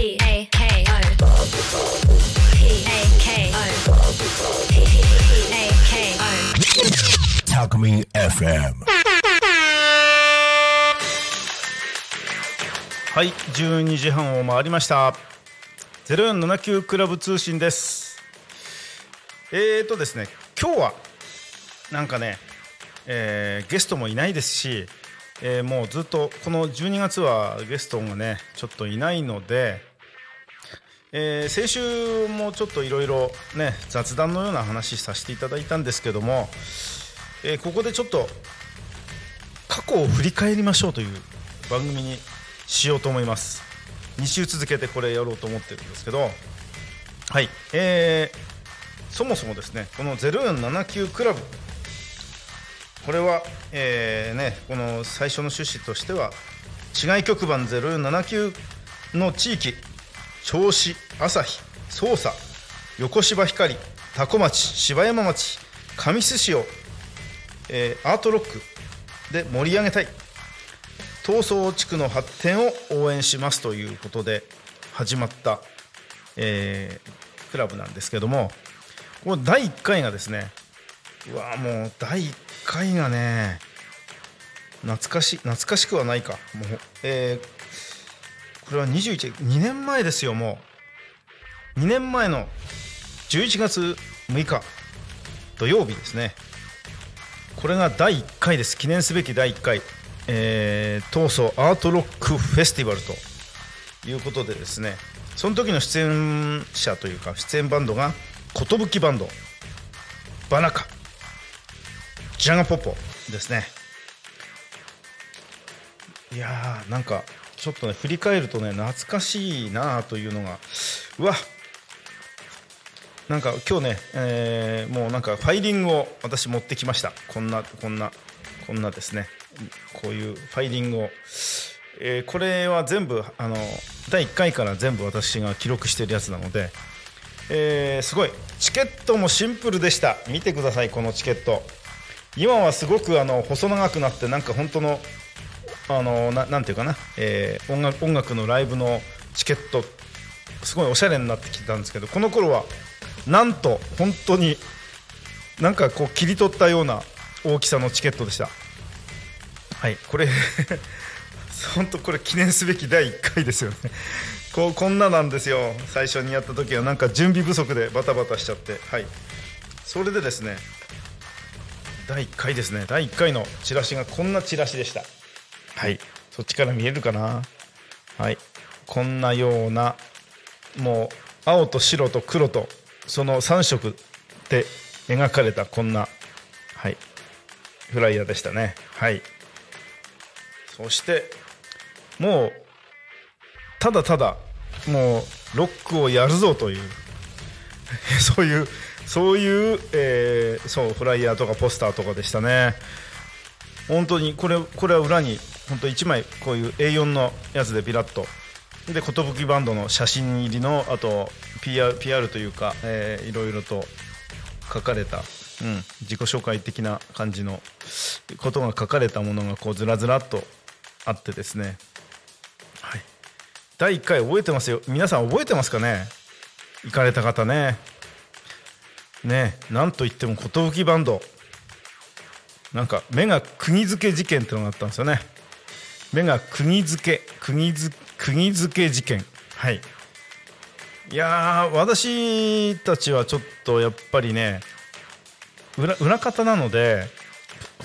P A K O P A K O P A K O Talkme FM. はい12時半を回りました0479クラブ通信ですえーとですね今日はなんかね、えーゲストもいないですし、えーもうずっとこの12月はゲストがねちょっといないので、えー先週もちょっといろいろね雑談のような話させていただいたんですけども、えーここでちょっと過去を振り返りましょうという番組にしようと思います。2週続けてこれやろうと思ってるんですけどはいえー、そもそもですねこの0479クラブこれは、えーね、この最初の趣旨としては市外局番0479の地域銚子朝日匝瑳横芝光多古町芝山町神栖市を、えーアートロックで盛り上げたい。東総地区の発展を応援しますということで始まった、えークラブなんですけどもこの第1回がですねうわもう第1回がね懐かし懐かしくはないか。もう、えーこれは212年前ですよもう。2年前の11月6日土曜日ですね。これが第1回です。記念すべき第1回、えー、東総アートロックフェスティバルということでですね。その時の出演者というか出演バンドが寿バンド。バナカ。ジャガポポですね。いやーなんかちょっとね振り返るとね懐かしいなあというのがうわ。なんか今日ね、えーもうなんかファイリングを私持ってきました。こんなこんなこんなですね。こういうファイリングを、えーこれは全部あの第1回から全部私が記録してるやつなので、えーすごい。チケットもシンプルでした。見てくださいこのチケット。今はすごくあの細長くなってなんか本当のあのななんていうかな、えー音楽音楽のライブのチケットすごいおしゃれになってきたんですけどこの頃はなんと本当になんかこう切り取ったような大きさのチケットでした。はいこれ 本当これ記念すべき第1回ですよね。こうこんななんですよ。最初にやった時はなんか準備不足でバタバタしちゃって。はい。それでですね第1回ですね。第1回のチラシがこんなチラシでした。はい。そっちから見えるかな？はい。こんなようなもう青と白と黒とその3色で描かれたこんなはい。フライヤーでしたね。はい。そしてもうただただもうロックをやるぞという そういうそういう、えーそうフライヤーとかポスターとかでしたね。本当にこれこれは裏に本当1枚こういう A4 のやつでビラッと。で寿バンドの写真入りのあと PR, PR というか、えーいろいろと書かれた、うん、自己紹介的な感じのことが書かれたものがこうずらずらっとあってですね、はい、第1回覚えてますよ。皆さん覚えてますかね？行かれた方ね。ねなんといっても寿バンド。なんか目が釘付け事件ってのがあったんですよね。目が釘付け釘付釘付け事件。はい。いやー私たちはちょっとやっぱりね裏裏方なので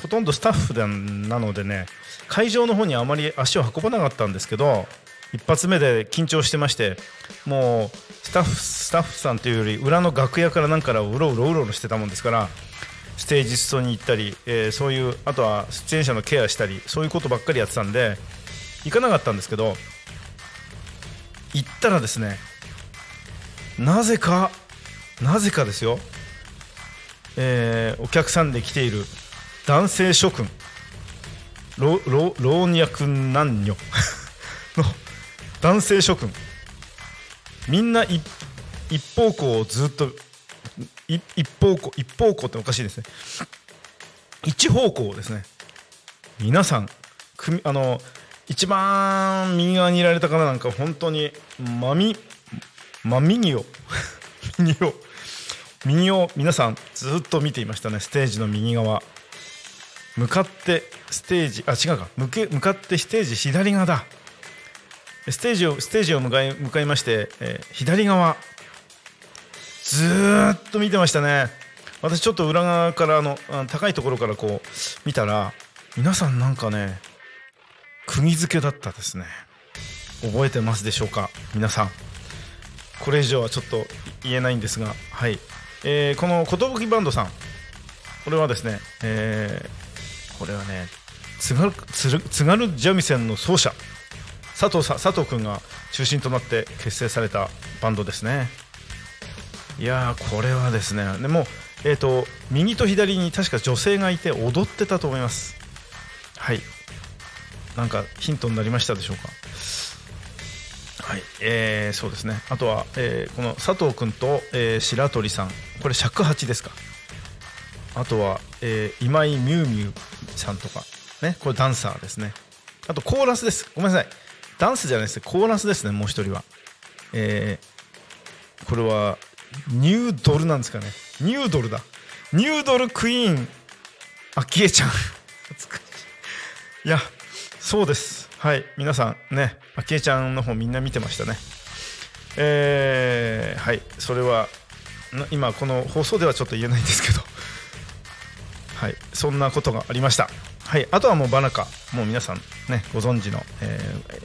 ほとんどスタッフでなのでね会場の方にあまり足を運ばなかったんですけど一発目で緊張してましてもうスタッフスタッフさんというより裏の楽屋からなんからうろうろうろうろしてたもんですからステージ裾に行ったり、えーそういうあとは出演者のケアしたりそういうことばっかりやってたんで行かなかったんですけど行ったらですねなぜかなぜかですよ、えーお客さんで来ている男性諸君老老若男女 の男性諸君みんな一方向をずっと一方向一方向っておかしいですね。一方向ですね皆さん組あの一番右側にいられた方なんか本当に真み真右を 右を右を皆さんずっと見ていましたね。ステージの右側。向かってステージあ違うか。向け向かってステージ左側だ。ステージをステージを向かい向かいまして、えー左側。ずっと見てましたね。私ちょっと裏側からあの高いところからこう見たら皆さんなんかね釘付けだったですね。覚えてますでしょうか？皆さん。これ以上はちょっと言えないんですがはい、えーこの寿バンドさん。これはですね、えーこれはね津軽津軽三味線の奏者。佐藤さ佐藤君が中心となって結成されたバンドですね。いやこれはですねでもえっ、と右と左に確か女性がいて踊ってたと思います。はい。なんかヒントになりましたでしょうか？はい、えーそうですね。あとは、えーこの佐藤君と、えー白鳥さん。これ尺八ですか？あとは、えー今井ミュウミュウさんとか。ね？これダンサーですね。あとコーラスです。ごめんなさい。ダンスじゃないです。コーラスですねもう一人は。えーこれはニュードルなんですかね。ニュードルだ。ニュードルクイーン。あきえちゃんい。やそうです。はい。皆さんねあきえちゃんの方みんな見てましたね。えーはい。それは今この放送ではちょっと言えないんですけど。はい。そんなことがありました。はい。あとはもうバナカ。もう皆さんねご存知の、えー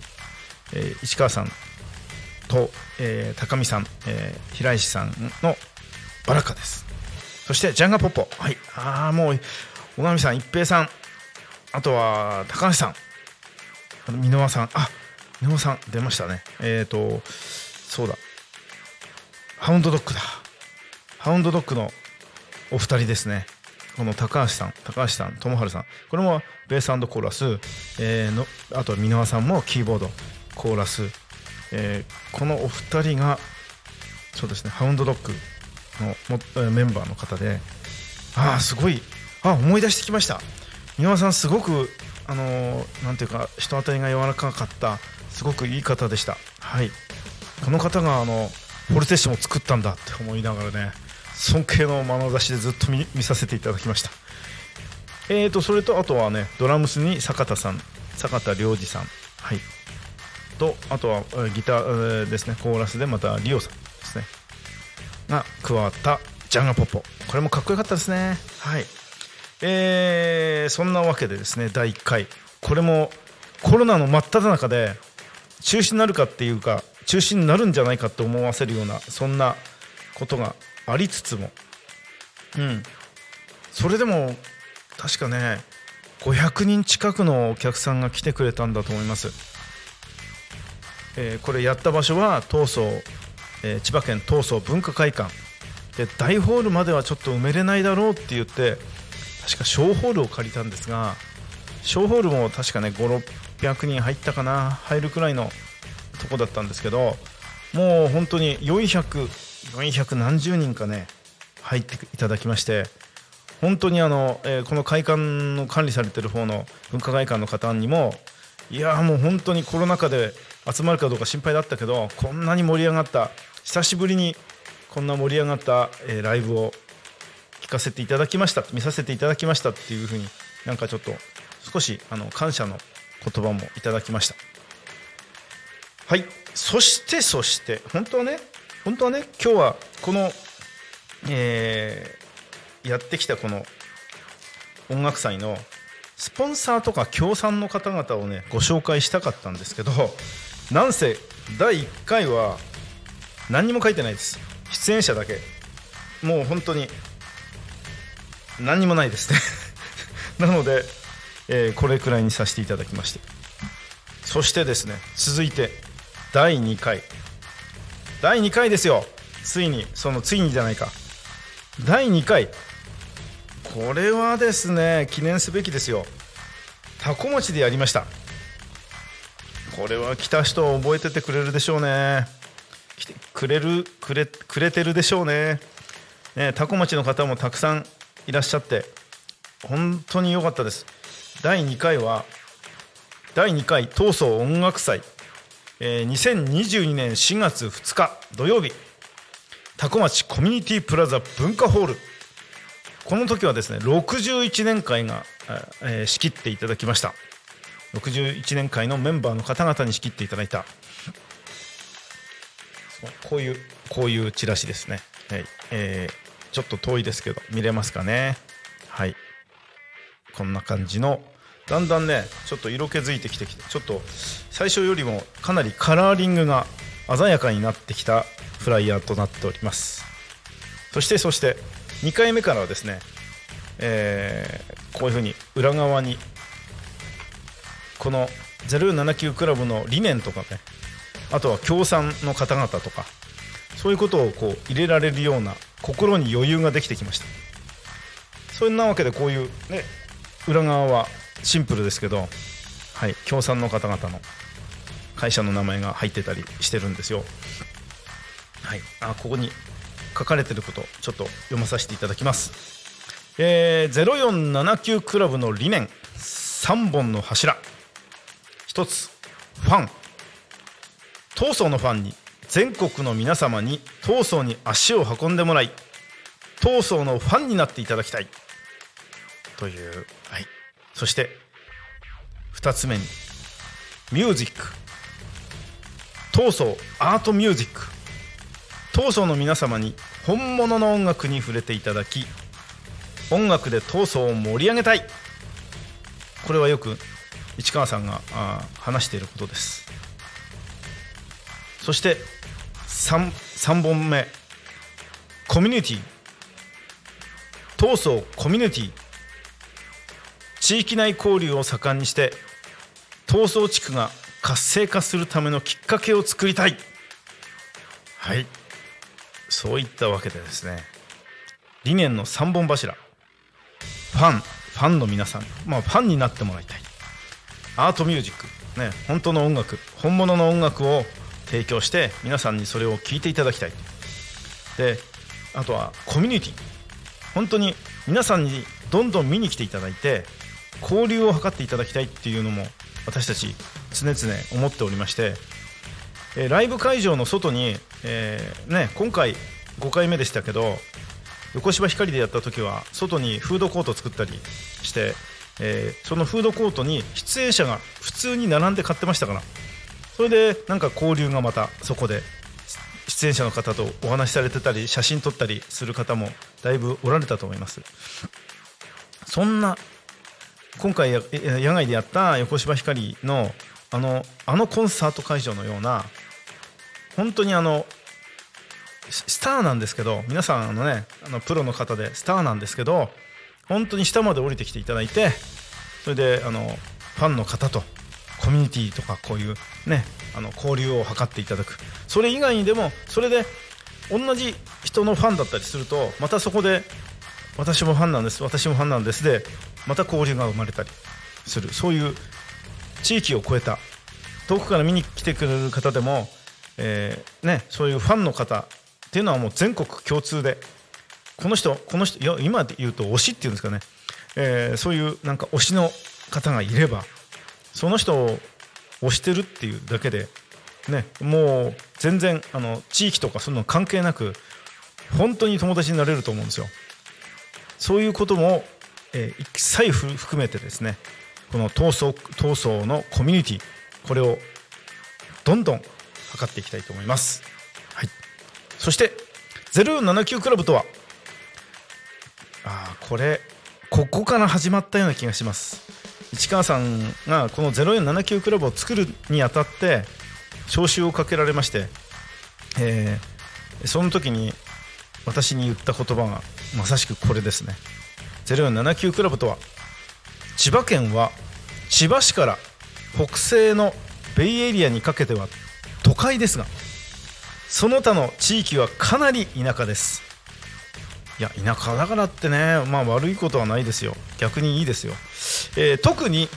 えー市川さんと、えー高見さん、えー平石さんのバラカです。そしてジャンガポッポ。はい。ああもう小上さん一平さん。あとは高橋さん。あの箕輪さん。あ箕輪さん出ましたね。えっ、とそうだ。ハウンドドッグだ。ハウンドドッグのお二人ですね。この高橋さん高橋さん友春さん。これもベースコーラス、えーのあと箕輪さんもキーボードコーラス、えーこのお二人がそうですねハウンドドッグのメンバーの方でああすごいあ思い出してきました。箕輪さんすごくあのーなんていうか人当たりが柔らかかったすごくいい方でした。はい。この方があのフォルテッションを作ったんだって思いながらね尊敬の眼差しでずっと見見させていただきました。えーとそれとあとはねドラムスに坂田さん坂田良二さん。はい。とあとはギターえーですね。コーラスでまたリオさんですね。が加わったジャンガポッポ。これもかっこよかったですね。はい。えーそんなわけでですね第1回。これもコロナの真っ只中で中止になるかっていうか中止になるんじゃないかと思わせるようなそんなことがありつつも。うん。それでも確かね500人近くのお客さんが来てくれたんだと思います、えーこれやった場所は東総、えー千葉県東総文化会館。で大ホールまではちょっと埋めれないだろうって言って確か小ホールを借りたんですが小ホールも確かね5600人入ったかな入るくらいのとこだったんですけどもう本当に400400何十人かね入っていただきまして本当にあの、えーこの会館の管理されてる方の文化会館の方にもいやもう本当にコロナ禍で集まるかどうか心配だったけどこんなに盛り上がった。久しぶりにこんな盛り上がった、えーライブを聞かせていただきました。見させていただきましたっていうふうになんかちょっと少しあの感謝の言葉もいただきました。はい。そしてそして本当はね本当はね今日はこの、えーやってきたこの音楽祭のスポンサーとか協賛の方々をねご紹介したかったんですけどなんせ第1回は何にも書いてないです。出演者だけ。もう本当に何にもないです。ね なので、えーこれくらいにさせていただきまして。そしてですね続いて第2回。第2回ですよ。ついにそのついにじゃないか。第2回。これはですね記念すべきですよ。タコ町でやりました。これは来た人覚えててくれるでしょうね。来てくれるくれくれてるでしょうね。ねタコ町の方もたくさんいらっしゃって本当に良かったです。第2回は第2回闘争音楽祭、えー2022年4月2日土曜日。多古町コミュニティプラザ文化ホール。この時はですね61年会が、えー仕切っていただきました。61年会のメンバーの方々に仕切っていただいた。こういうこういうチラシですね、はい。えーちょっと遠いですけど見れますかね。はい。こんな感じのだんだんねちょっと色気づいてきてきてちょっと最初よりもかなりカラーリングが鮮やかになってきたフライヤーとなっております。そしてそして2回目からはですね、えーこういうふうに裏側にこの079クラブの理念とかねあとは協賛の方々とかそういうことをこう入れられるような心に余裕ができてきました。そんなわけでこういうね裏側はシンプルですけどはい協賛の方々の会社の名前が入ってたりしてるんですよ。はいあここに書かれてることちょっと読まさせていただきます。えー、0479クラブの理念3本の柱。1つファン。闘争のファンに全国の皆様に闘争に足を運んでもらい闘争のファンになっていただきたい。という、はい、そして2つ目にミュージック。闘争アートミュージック。闘争の皆様に本物の音楽に触れていただき音楽で闘争を盛り上げたい。これはよく市川さんが話していることです。そして 3, 3本目。コミュニティ。闘争コミュニティ。地域内交流を盛んにして闘争地区が活性化するためのきっかけを作りたい。はい。そういったわけでですね。理念の3本柱。ファンファンの皆さん、まあ、ファンになってもらいたい。アートミュージック、ね、本当の音楽本物の音楽を提供して皆さんにそれを聴いていただきたい。であとはコミュニティ。本当に皆さんにどんどん見に来ていただいて交流を図っていただきたいっていうのも私たち常々思っておりまして、えライブ会場の外に、えーね、今回5回目でしたけど横芝光でやった時は外にフードコート作ったりして、えーそのフードコートに出演者が普通に並んで買ってましたから。それでなんか交流がまたそこで出演者の方とお話しされてたり写真撮ったりする方もだいぶおられたと思います。そんな今回野外でやった横芝光のあのあのコンサート会場のような本当にあのススターなんですけど皆さんあのねあのプロの方でスターなんですけど本当に下まで降りてきていただいてそれであのファンの方とコミュニティとかこういうねあの交流を図っていただく。それ以外にでもそれで同じ人のファンだったりするとまたそこで私もファンなんです私もファンなんですでまた交流が生まれたりする。そういう地域を越えた遠くから見に来てくれる方でも、えーね、そういうファンの方っていうのはもう全国共通でこの人この人今で言うと推しっていうんですかね、えーそういうなんか推しの方がいればその人を推してるっていうだけで、ね、もう全然あの地域とかそういうの関係なく本当に友達になれると思うんですよ。そういうことも、えー一切含めてですねこの闘争闘争のコミュニティこれをどんどん測っていきたいと思います。はい、そして079クラブとはあーこれここから始まったような気がします。市川さんがこの0479クラブを作るにあたって招集をかけられまして、えーその時に私に言った言葉がまさしくこれですね。0479クラブとは千葉県は千葉市から北西のベイエリアにかけては都会ですがその他の地域はかなり田舎です。いや田舎だからってねまあ悪いことはないですよ。逆にいいですよ、えー特に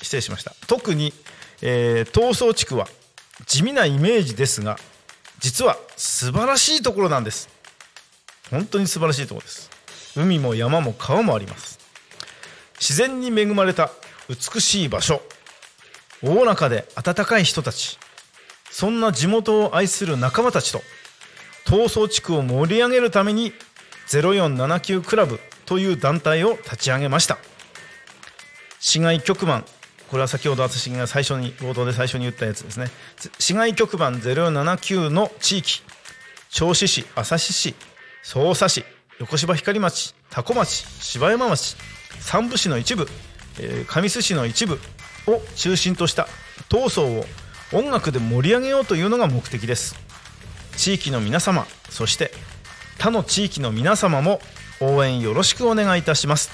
失礼しました。特に、えー東総地区は地味なイメージですが実は素晴らしいところなんです。本当に素晴らしいところです。海も山も川もあります。自然に恵まれた美しい場所。おおらかで温かい人たち。そんな地元を愛する仲間たちと闘争地区を盛り上げるために0479クラブという団体を立ち上げました。市外局番これは先ほど私が最初に冒頭で最初に言ったやつですね。市外局番079の地域銚子市旭市匝瑳市横芝光町多古町芝山町山武市の一部、えー、上須市の一部を中心とした闘争を音楽で盛り上げようというのが目的です。地域の皆様そして他の地域の皆様も応援よろしくお願いいたします。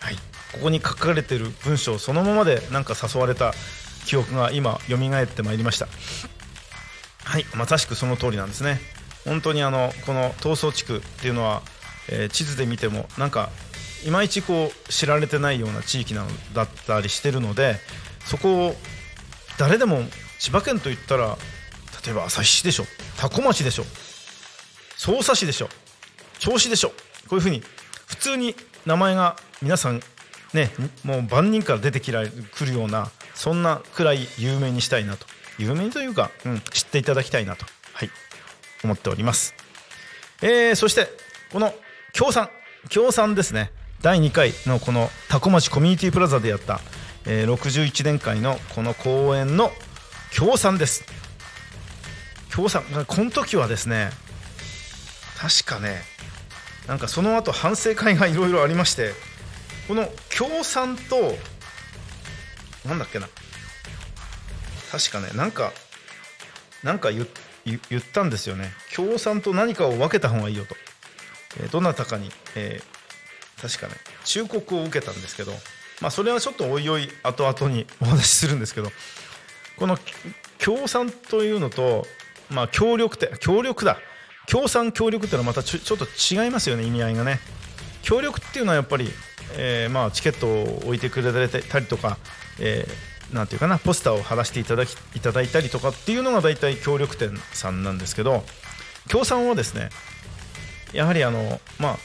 はい。ここに書かれている文章そのままでなんか誘われた記憶が今蘇ってまいりました。はい。まさしくその通りなんですね。本当にあのこの闘争地区っていうのは、えー、地図で見てもなんかいまいちこう知られてないような地域なのだったりしてるのでそこを誰でも千葉県といったら例えば旭市でしょ多古町でしょ匝瑳市でしょ。銚子でしょ。こういうふうに普通に名前が皆さんねもう万人から出てきられくるようなそんなくらい有名にしたいなと。有名というか、うん、知っていただきたいなと、はい、思っております、えー、そしてこの協賛。協賛ですね。第2回のこの多古町コミュニティプラザでやった、えー、61年会のこの公演の協賛です。協賛。この時はですね確かねなんかその後反省会がいろいろありましてこの協賛となんだっけな確かねなんかなんか言ったんですよね。協賛と何かを分けた方がいいよと、えー、どなたかに、えー、確かね忠告を受けたんですけどまあそれはちょっとおいおい後々にお話しするんですけどこの協賛というのとまあ、協力って協力だ。協賛協力っていうのはまたちょっと違いますよね意味合いがね。協力っていうのはやっぱり、えー、まあチケットを置いてくれたりとか、えー、なんていうかなポスターを貼らせていただきいただいたりとかっていうのが大体協力店さんなんですけど協賛はですねやはりあのまあ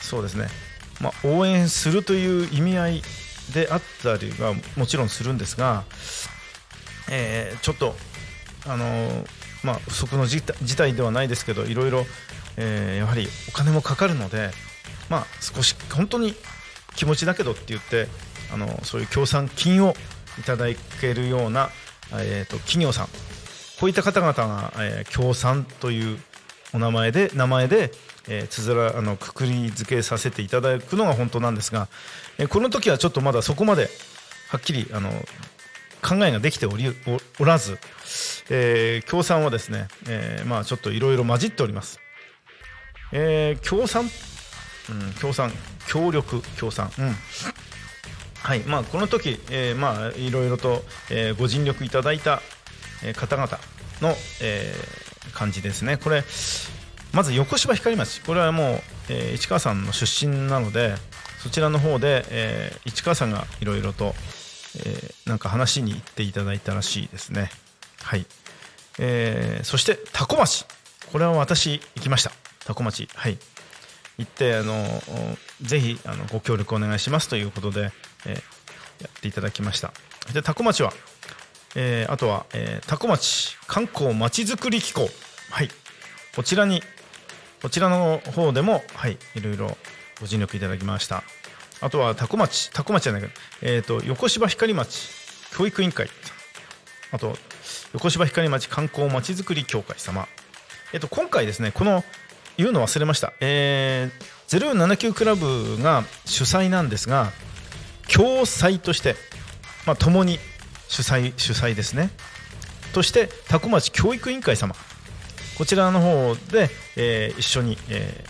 そうですね、まあ、応援するという意味合いであったりはもちろんするんですが、えー、ちょっとあのまあ、不測の事態ではないですけどいろいろ、えー、やはりお金もかかるので、まあ、少し本当に気持ちだけどって言ってあのそういう協賛金をいただけるような、えーと、企業さんこういった方々が、えー、協賛というお名前で名前で、えー、つづらあのくくり付けさせていただくのが本当なんですが、えー、この時はちょっとまだそこまではっきりあの考えができておりおらず、えー、協賛はですね、えー、まあちょっといろいろ混じっております。えー、協賛、うん、協賛、協力、協賛、うん。はい、まあこの時、えー、まあいろいろと、えー、ご尽力いただいた、えー、方々の、えー、感じですね。これまず横芝光町、これはもう、えー、市川さんの出身なので、そちらの方で、えー、市川さんがいろいろと、えー、なんか話に行っていただいたらしいですね。はい、えー、そして多古町。これは私行きました。多古町。はい。行ってあのぜひあのご協力お願いします。ということで、えー、やっていただきました。で多古町は、えー、あとは、えー、多古町観光まちづくり機構。はい。こちらにこちらの方でもはい。いろいろご尽力いただきました。あとは多古町多古町じゃないか、えーと、横芝光町教育委員会。あと横芝光町観光まちづくり協会様、えーと、今回ですねこの言うの忘れました、えー、0479クラブが主催なんですが共催として、まあ、共に主催主催ですね。として多古町教育委員会様。こちらの方で、えー、一緒に、え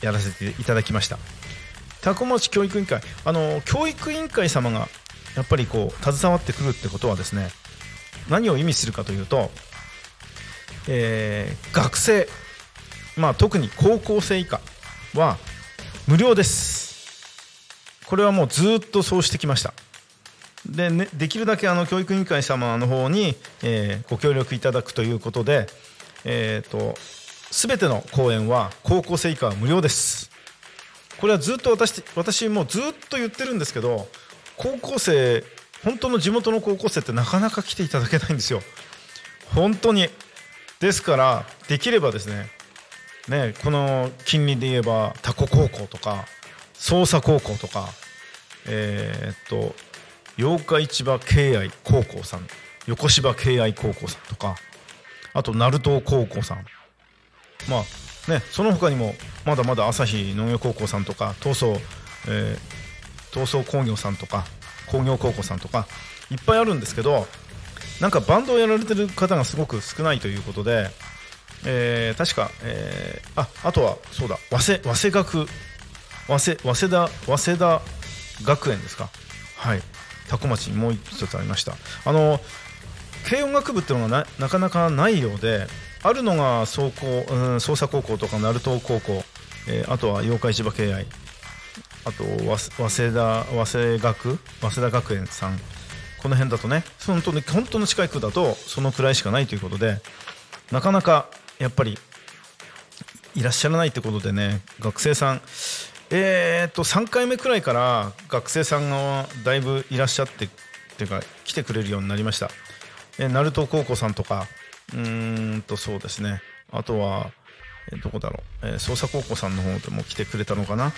ー、やらせていただきました。多古町教育委員会あの教育委員会様がやっぱりこう携わってくるってことはですね何を意味するかというと、えー、学生、まあ、特に高校生以下は無料です。これはもうずっとそうしてきました。で,、ね、できるだけあの教育委員会様の方に、えー、ご協力いただくということで、えーと、すべての講演は高校生以下は無料です。これはずっと私私もずっと言ってるんですけど高校生本当の地元の高校生ってなかなか来ていただけないんですよ。本当に。ですからできればですねねこの近隣で言えばタコ高校とか捜査高校とかえーっと八日市場敬愛高校さん横芝敬愛高校さんとかあと鳴門高校さん。まあねその他にもまだまだ朝日農業高校さんとか東総、えー東総工業さんとか工業高校さんとかいっぱいあるんですけどなんかバンドをやられてる方がすごく少ないということで、えー確か、えーああとはそうだ早稲早稲学早稲早稲田早稲田学園ですか。はい。多古町にもう一つありました。あの軽音楽部っていうのがななかなかないようであるのが総高、うん、捜査高校とか鳴門高校、えーあとは八日市場敬愛。あと早稲田早稲学早稲田学園さん。この辺だとね本当に本当の近い区だとそのくらいしかないということでなかなかやっぱりいらっしゃらないってことでね学生さんえー、っと3回目くらいから学生さんがだいぶいらっしゃってっていうか来てくれるようになりました、え鳴門高校さんとかうんとそうですね。あとは、えどこだろう、えー捜査高校さんの方でも来てくれたのかな。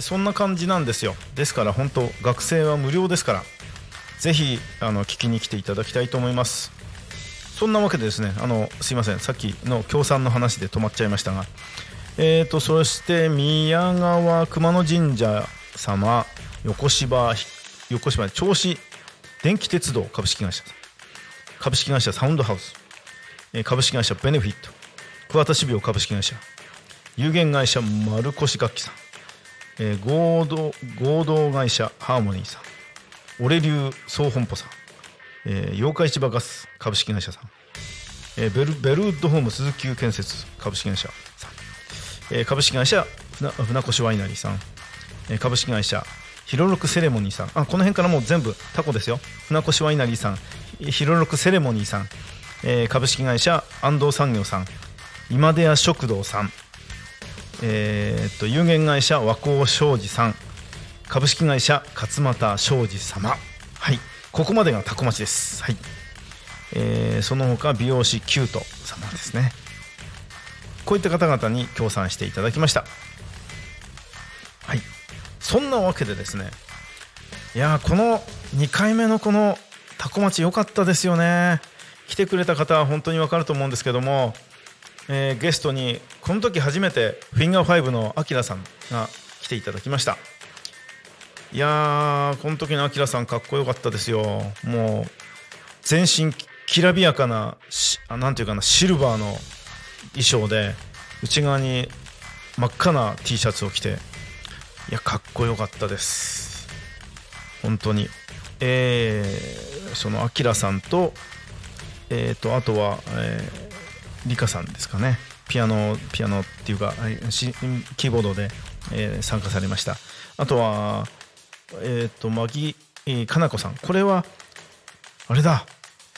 そんな感じなんですよ。ですから本当学生は無料ですから。ぜひあの聞きに来ていただきたいと思います。そんなわけでですねあのすいません。さっきの協賛の話で止まっちゃいましたが。えーとそして宮川熊野神社様横芝横芝銚子電気鉄道株式会社株式会社サウンドハウス。株式会社ベネフィット桑田種苗株式会社。有限会社丸越楽器さん。えー合同合同会社ハーモニーさん。オレ流総本舗さん、えー妖怪市場ガス株式会社さん、えーベルベルウッドホーム鈴木建設株式会社さん、えー株式会社船船越ワイナリーさん、えー株式会社ヒロロクセレモニーさん。あこの辺からもう全部タコですよ。船越ワイナリーさん。ヒロロクセレモニーさん、えー株式会社安藤産業さん今出屋食堂さんえーと有限会社和光商事さん株式会社勝俣商事様。はい。ここまでがタコ町です。はい、えーその他美容師キュート様ですね。こういった方々に協賛していただきました。はい。そんなわけでですね。いやこの2回目のこのタコ町良かったですよね。来てくれた方は本当に分かると思うんですけどもえーゲストにこの時初めてフィンガー5のアキラさんが来ていただきました。いやーこの時のアキラさんかっこよかったですよ。もう全身きらびやかなしあなんていうかなシルバーの衣装で内側に真っ赤な T シャツを着ていやかっこよかったです。本当に。えーそのアキラさんとえーとあとは、えーリカさんですかね。ピアノピアノっていうかキーボードで、えー参加されました。あとはえっ、とマギえーかなこさん。これはあれだ。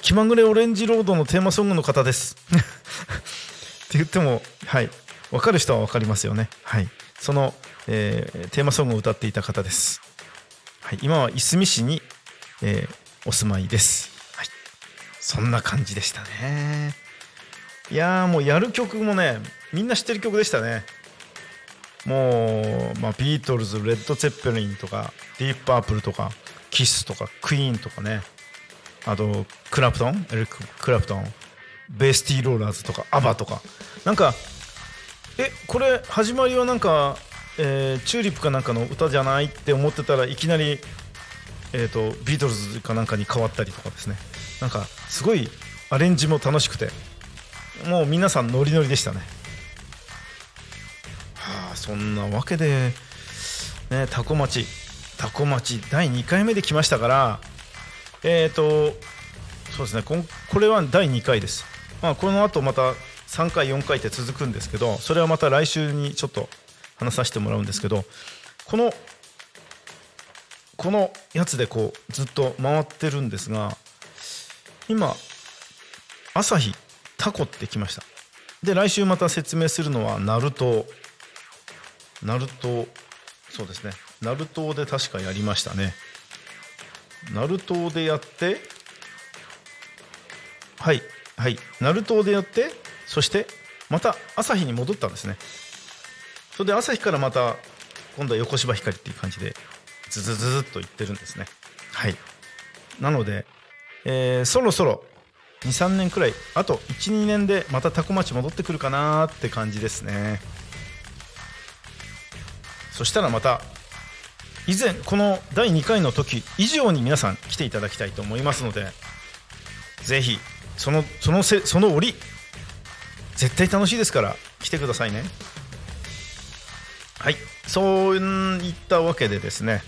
気まぐれオレンジロードのテーマソングの方です。って言ってもはい。分かる人は分かりますよね。はい。その、えーテーマソングを歌っていた方です、はい、今はいすみ市に、えーお住まいです、そんな感じでしたね。いやもうやる曲もねみんな知ってる曲でしたね。もう、まあ、ビートルズレッド・ツェッペリンとかディープ・パープルとかキスとかクイーンとかね。あとクラプトンエリック・クラプトンベイ・シティ・ローラーズとかアバとか。なんかえこれ始まりはなんか、えーチューリップかなんかの歌じゃないって思ってたらいきなり、えー、とビートルズかなんかに変わったりとかですね。なんかすごいアレンジも楽しくてもう皆さんノリノリでしたね。はあそんなわけでねタコ町タコ町第2回目で来ましたからえっ、とそうですねここれは第2回です。まあこの後また3回4回って続くんですけどそれはまた来週にちょっと話させてもらうんですけどこのこのやつでこうずっと回ってるんですが今朝日タコってきました。で来週また説明するのはナルト。ナルトそうですね。ナルトで確かやりましたね。鳴門でやってはいはい。鳴門でやってそしてまた朝日に戻ったんですね。それで朝日からまた今度は横芝光っていう感じでズズズズっといってるんですね。はい。なので、えーそろそろ23年くらいあと12年でまたタコ町戻ってくるかなって感じですね。そしたらまた以前この第2回の時以上に皆さん来ていただきたいと思いますのでぜひそのそのせその折絶対楽しいですから来てくださいね。はいそういったわけでですね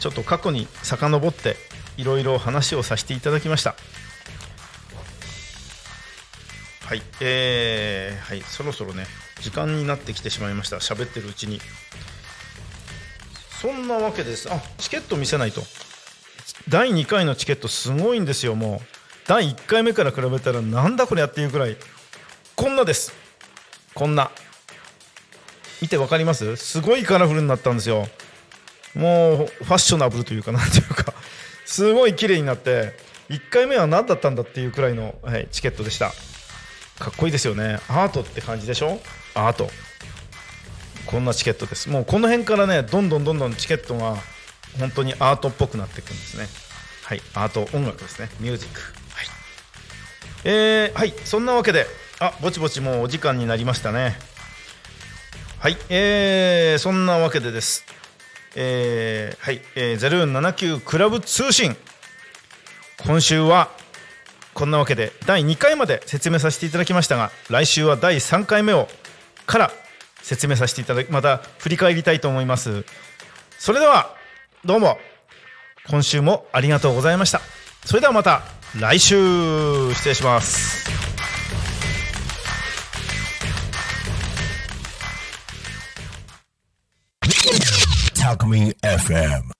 ちょっと過去に遡っていろいろ話をさせていただきました。はいえー、はいそろそろね時間になってきてしまいました。喋ってるうちに。そんなわけです。あチケット見せないと。第2回のチケットすごいんですよもう。第1回目から比べたらなんだこれやっていうくらい。こんなです。こんな。見てわかります？すごいカラフルになったんですよ。もうファッショナブルというかなんていうか。すごい綺麗になって1回目は何だったんだっていうくらいの、はい、チケットでした。かっこいいですよね。アートって感じでしょ？アート。こんなチケットです。もうこの辺からねどんどんどんどんチケットが本当にアートっぽくなっていくんですね。はいアート音楽ですね。ミュージック。はい。えー、はいそんなわけであぼちぼちもうお時間になりましたね。はいえー、そんなわけでです。えー、はい、えー、0479クラブ通信。今週はこんなわけで第2回まで説明させていただきましたが来週は第3回目をから説明させていただきまた振り返りたいと思います。それではどうも今週もありがとうございました。それではまた来週。失礼します。タクミン FM